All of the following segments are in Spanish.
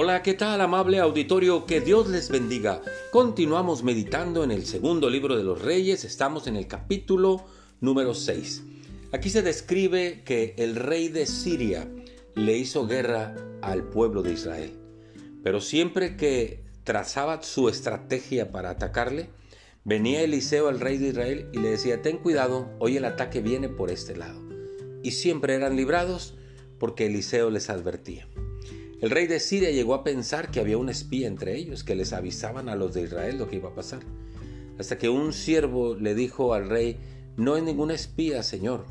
Hola, ¿qué tal amable auditorio? Que Dios les bendiga. Continuamos meditando en el segundo libro de los reyes, estamos en el capítulo número 6. Aquí se describe que el rey de Siria le hizo guerra al pueblo de Israel. Pero siempre que trazaba su estrategia para atacarle, venía Eliseo al rey de Israel y le decía, ten cuidado, hoy el ataque viene por este lado. Y siempre eran librados porque Eliseo les advertía. El rey de Siria llegó a pensar que había un espía entre ellos, que les avisaban a los de Israel lo que iba a pasar. Hasta que un siervo le dijo al rey, no es ningún espía, señor,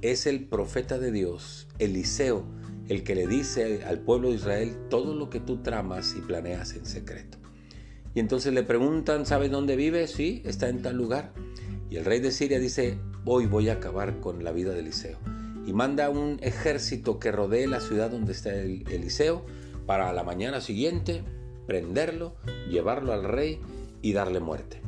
es el profeta de Dios, Eliseo, el que le dice al pueblo de Israel todo lo que tú tramas y planeas en secreto. Y entonces le preguntan, ¿sabes dónde vive? Sí, está en tal lugar. Y el rey de Siria dice, hoy voy a acabar con la vida de Eliseo y manda un ejército que rodee la ciudad donde está el Eliseo para la mañana siguiente prenderlo, llevarlo al rey y darle muerte.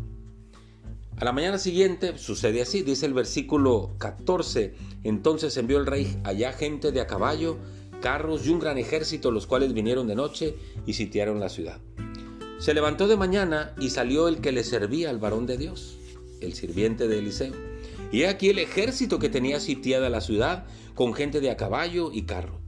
A la mañana siguiente sucede así, dice el versículo 14, entonces envió el rey allá gente de a caballo, carros y un gran ejército, los cuales vinieron de noche y sitiaron la ciudad. Se levantó de mañana y salió el que le servía al varón de Dios, el sirviente de Eliseo y he aquí el ejército que tenía sitiada la ciudad, con gente de a caballo y carro.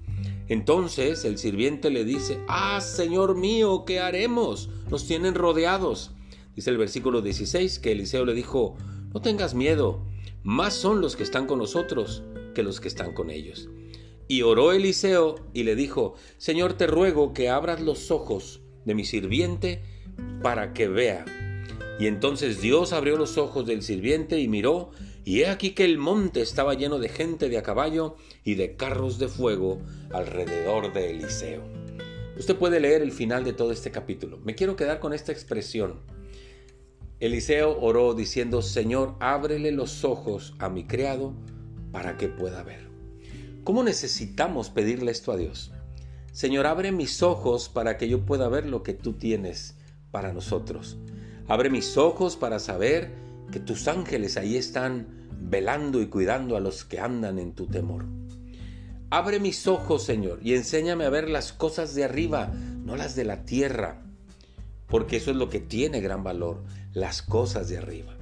Entonces el sirviente le dice, Ah, Señor mío, ¿qué haremos? Nos tienen rodeados. Dice el versículo 16 que Eliseo le dijo, No tengas miedo, más son los que están con nosotros que los que están con ellos. Y oró Eliseo y le dijo, Señor, te ruego que abras los ojos de mi sirviente para que vea. Y entonces Dios abrió los ojos del sirviente y miró, y he aquí que el monte estaba lleno de gente de a caballo y de carros de fuego alrededor de Eliseo. Usted puede leer el final de todo este capítulo. Me quiero quedar con esta expresión. Eliseo oró diciendo, Señor, ábrele los ojos a mi criado para que pueda ver. ¿Cómo necesitamos pedirle esto a Dios? Señor, abre mis ojos para que yo pueda ver lo que tú tienes para nosotros. Abre mis ojos para saber que tus ángeles ahí están velando y cuidando a los que andan en tu temor. Abre mis ojos, Señor, y enséñame a ver las cosas de arriba, no las de la tierra, porque eso es lo que tiene gran valor, las cosas de arriba.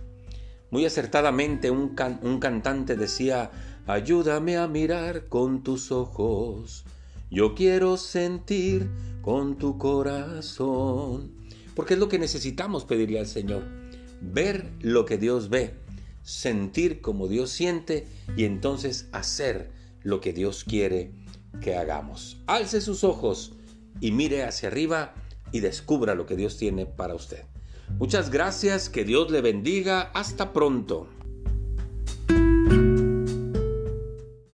Muy acertadamente un, un cantante decía, ayúdame a mirar con tus ojos, yo quiero sentir con tu corazón, porque es lo que necesitamos pedirle al Señor, ver lo que Dios ve sentir como Dios siente y entonces hacer lo que Dios quiere que hagamos. Alce sus ojos y mire hacia arriba y descubra lo que Dios tiene para usted. Muchas gracias, que Dios le bendiga, hasta pronto.